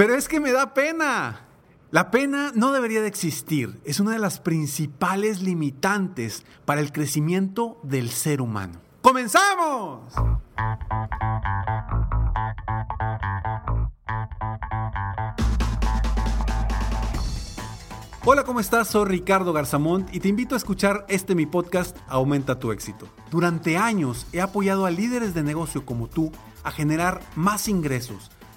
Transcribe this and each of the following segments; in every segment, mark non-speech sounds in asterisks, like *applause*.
Pero es que me da pena. La pena no debería de existir. Es una de las principales limitantes para el crecimiento del ser humano. ¡Comenzamos! Hola, ¿cómo estás? Soy Ricardo Garzamont y te invito a escuchar este mi podcast Aumenta tu éxito. Durante años he apoyado a líderes de negocio como tú a generar más ingresos,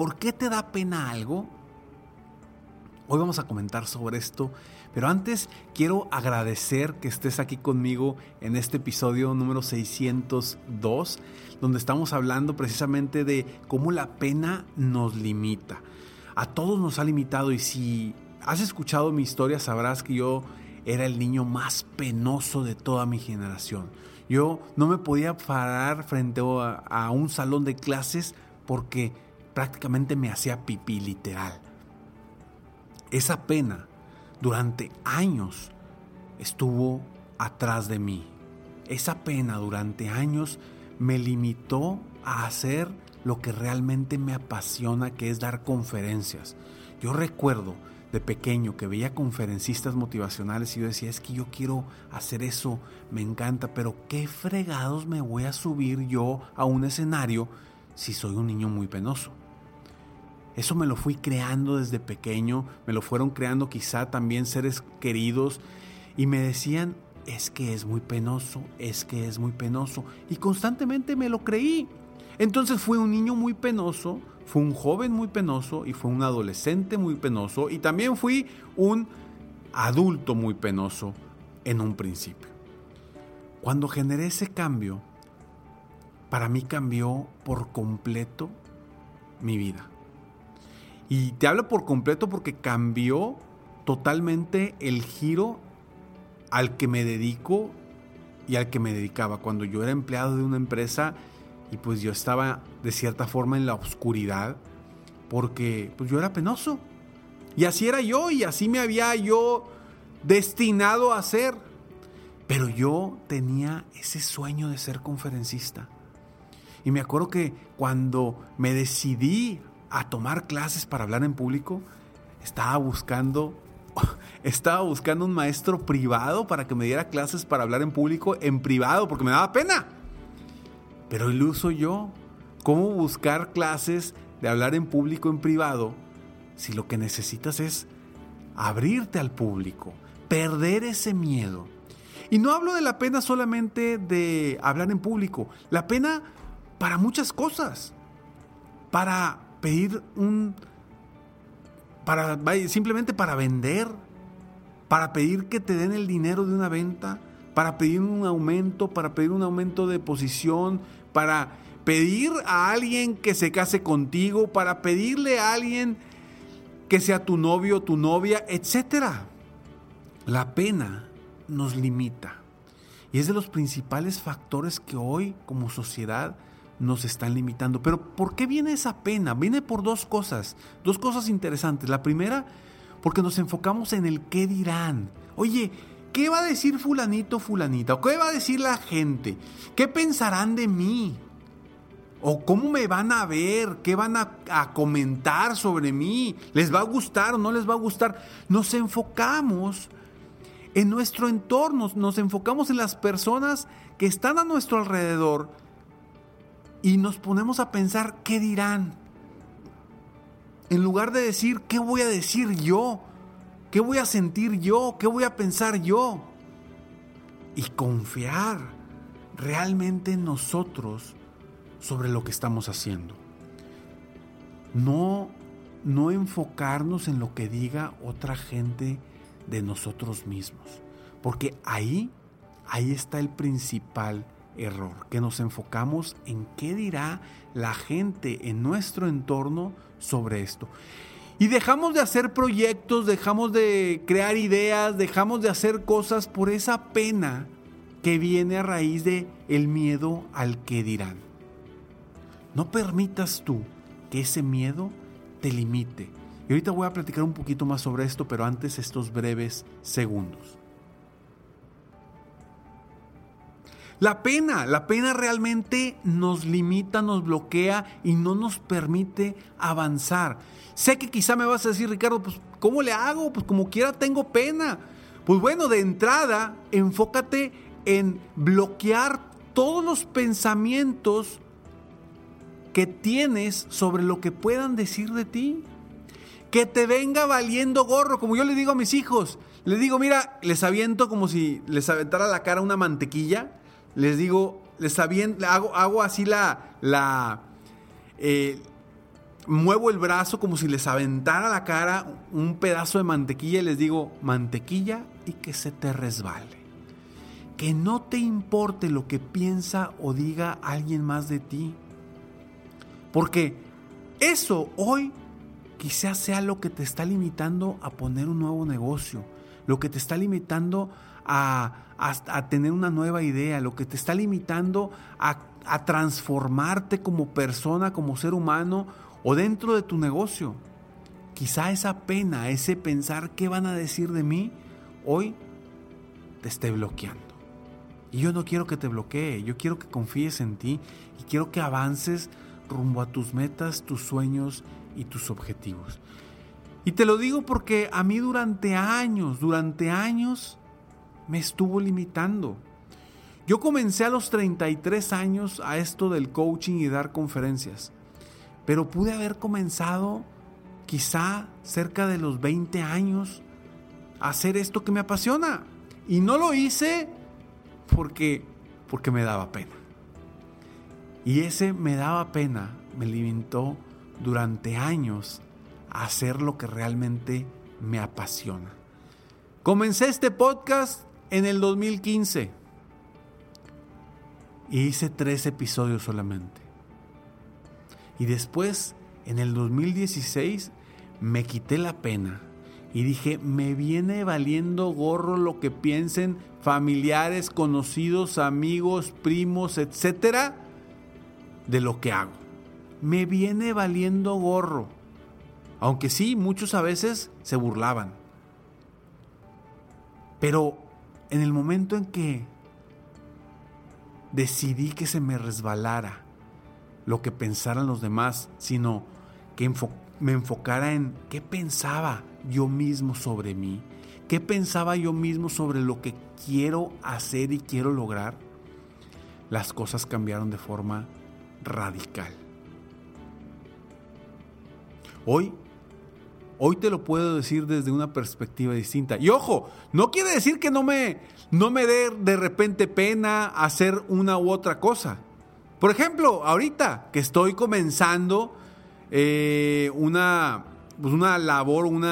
¿Por qué te da pena algo? Hoy vamos a comentar sobre esto, pero antes quiero agradecer que estés aquí conmigo en este episodio número 602, donde estamos hablando precisamente de cómo la pena nos limita. A todos nos ha limitado y si has escuchado mi historia sabrás que yo era el niño más penoso de toda mi generación. Yo no me podía parar frente a, un salón de clases porque prácticamente me hacía pipí literal. Esa pena durante años estuvo atrás de mí. Esa pena durante años me limitó a hacer lo que realmente me apasiona, que es dar conferencias. Yo recuerdo de pequeño que veía conferencistas motivacionales y yo decía, es que yo quiero hacer eso, me encanta, pero ¿qué fregados me voy a subir yo a un escenario si soy un niño muy penoso? Eso me lo fui creando desde pequeño, me lo fueron creando quizá también seres queridos y me decían, es que es muy penoso, es que es muy penoso. Y constantemente me lo creí. Entonces fui un niño muy penoso, fue un joven muy penoso y fue un adolescente muy penoso y también fui un adulto muy penoso en un principio. Cuando generé ese cambio, para mí cambió por completo mi vida. Y te hablo por completo porque cambió totalmente el giro al que me dedico y al que me dedicaba. Cuando yo era empleado de una empresa, y pues yo estaba de cierta forma en la oscuridad porque pues yo era penoso. Y así era yo y así me había yo destinado a ser. Pero yo tenía ese sueño de ser conferencista. Y me acuerdo que cuando me decidí a tomar clases para hablar en público, estaba buscando *laughs* estaba buscando un maestro privado para que me diera clases para hablar en público en privado porque me daba pena. Pero el uso yo. ¿Cómo buscar clases de hablar en público, en privado, si lo que necesitas es abrirte al público, perder ese miedo? Y no hablo de la pena solamente de hablar en público, la pena para muchas cosas. Para pedir un... Para, simplemente para vender, para pedir que te den el dinero de una venta, para pedir un aumento, para pedir un aumento de posición, para pedir a alguien que se case contigo, para pedirle a alguien que sea tu novio, tu novia, etc. La pena nos limita. Y es de los principales factores que hoy como sociedad nos están limitando. Pero ¿por qué viene esa pena? Viene por dos cosas, dos cosas interesantes. La primera, porque nos enfocamos en el qué dirán. Oye, ¿Qué va a decir fulanito, fulanita? ¿O qué va a decir la gente? ¿Qué pensarán de mí? ¿O cómo me van a ver? ¿Qué van a, comentar sobre mí? ¿Les va a gustar o no les va a gustar? Nos enfocamos en nuestro entorno, nos enfocamos en las personas que están a nuestro alrededor y nos ponemos a pensar qué dirán. En lugar de decir, ¿qué voy a decir yo? ¿Qué voy a sentir yo? ¿Qué voy a pensar yo? Y confiar realmente en nosotros sobre lo que estamos haciendo. No, no enfocarnos en lo que diga otra gente de nosotros mismos. Porque ahí, ahí está el principal error, que nos enfocamos en qué dirá la gente en nuestro entorno sobre esto. Y dejamos de hacer proyectos, dejamos de crear ideas, dejamos de hacer cosas por esa pena que viene a raíz de el miedo al que dirán. No permitas tú que ese miedo te limite. Y ahorita voy a platicar un poquito más sobre esto, pero antes estos breves segundos. La pena, la pena realmente nos limita, nos bloquea y no nos permite avanzar. Sé que quizá me vas a decir, Ricardo, pues ¿cómo le hago? Pues como quiera tengo pena. Pues bueno, de entrada, enfócate en bloquear todos los pensamientos que tienes sobre lo que puedan decir de ti. Que te venga valiendo gorro, como yo le digo a mis hijos. Les digo, mira, les aviento como si les aventara la cara una mantequilla les digo, les hago así la, la, eh, muevo el brazo como si les aventara la cara un pedazo de mantequilla y les digo, mantequilla y que se te resbale. Que no te importe lo que piensa o diga alguien más de ti. Porque eso hoy quizás sea lo que te está limitando a poner un nuevo negocio, lo que te está limitando a, tener una nueva idea, lo que te está limitando a, a transformarte como persona, como ser humano o dentro de tu negocio. Quizá esa pena, ese pensar qué van a decir de mí, hoy te esté bloqueando. Y yo no quiero que te bloquee, yo quiero que confíes en ti y quiero que avances rumbo a tus metas, tus sueños y tus objetivos. Y te lo digo porque a mí durante años, durante años, me estuvo limitando. Yo comencé a los 33 años a esto del coaching y dar conferencias, pero pude haber comenzado quizá cerca de los 20 años a hacer esto que me apasiona. Y no lo hice porque, porque me daba pena. Y ese me daba pena me limitó durante años a hacer lo que realmente me apasiona. Comencé este podcast en el 2015. Y hice tres episodios solamente. Y después, en el 2016, me quité la pena. Y dije, me viene valiendo gorro lo que piensen familiares, conocidos, amigos, primos, etcétera, de lo que hago. Me viene valiendo gorro. Aunque sí, muchos a veces se burlaban. Pero en el momento en que decidí que se me resbalara lo que pensaran los demás, sino que me enfocara en qué pensaba yo mismo sobre mí, qué pensaba yo mismo sobre lo que quiero hacer y quiero lograr, las cosas cambiaron de forma radical. Hoy Hoy te lo puedo decir desde una perspectiva distinta. Y ojo, no quiere decir que no me, no me dé de repente pena hacer una u otra cosa. Por ejemplo, ahorita que estoy comenzando eh, una, pues una labor, un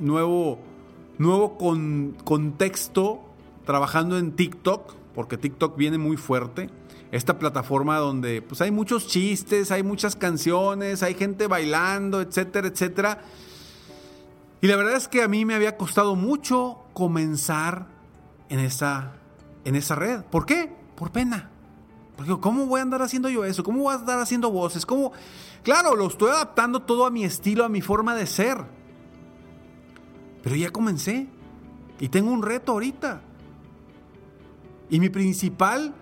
nuevo, nuevo contexto trabajando en TikTok, porque TikTok viene muy fuerte. Esta plataforma donde pues hay muchos chistes, hay muchas canciones, hay gente bailando, etcétera, etcétera. Y la verdad es que a mí me había costado mucho comenzar en esa, en esa red. ¿Por qué? Por pena. Porque ¿cómo voy a andar haciendo yo eso? ¿Cómo voy a andar haciendo voces? ¿Cómo? Claro, lo estoy adaptando todo a mi estilo, a mi forma de ser. Pero ya comencé. Y tengo un reto ahorita. Y mi principal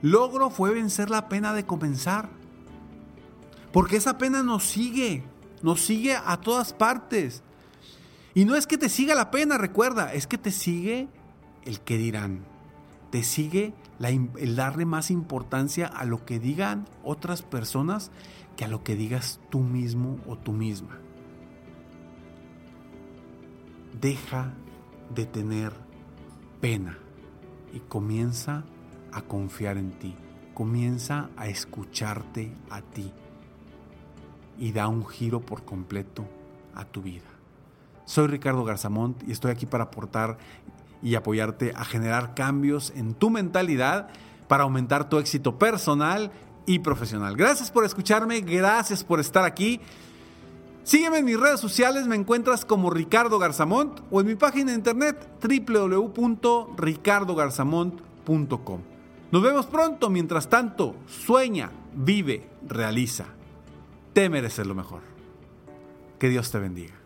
logro fue vencer la pena de comenzar. Porque esa pena nos sigue. Nos sigue a todas partes. Y no es que te siga la pena, recuerda, es que te sigue el que dirán. Te sigue el darle más importancia a lo que digan otras personas que a lo que digas tú mismo o tú misma. Deja de tener pena y comienza a confiar en ti. Comienza a escucharte a ti y da un giro por completo a tu vida. Soy Ricardo Garzamont y estoy aquí para aportar y apoyarte a generar cambios en tu mentalidad para aumentar tu éxito personal y profesional. Gracias por escucharme, gracias por estar aquí. Sígueme en mis redes sociales, me encuentras como Ricardo Garzamont o en mi página de internet www.ricardogarzamont.com. Nos vemos pronto, mientras tanto, sueña, vive, realiza. Te mereces lo mejor. Que Dios te bendiga.